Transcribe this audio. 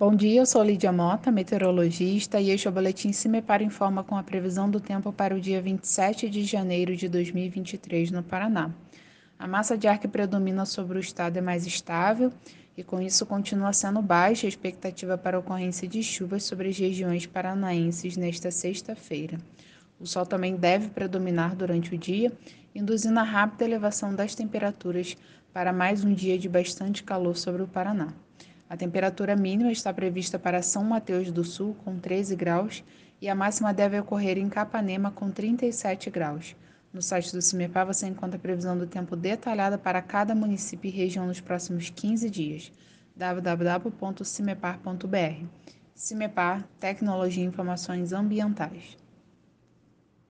Bom dia, eu sou Lídia Mota, meteorologista, e este é o Boletim Cimepar Informa com a previsão do tempo para o dia 27 de janeiro de 2023 no Paraná. A massa de ar que predomina sobre o estado é mais estável e, com isso, continua sendo baixa a expectativa para a ocorrência de chuvas sobre as regiões paranaenses nesta sexta-feira. O sol também deve predominar durante o dia, induzindo a rápida elevação das temperaturas para mais um dia de bastante calor sobre o Paraná. A temperatura mínima está prevista para São Mateus do Sul, com 13 graus, e a máxima deve ocorrer em Capanema, com 37 graus. No site do CIMEPAR você encontra a previsão do tempo detalhada para cada município e região nos próximos 15 dias. www.cimepar.br CIMEPAR Tecnologia e Informações Ambientais.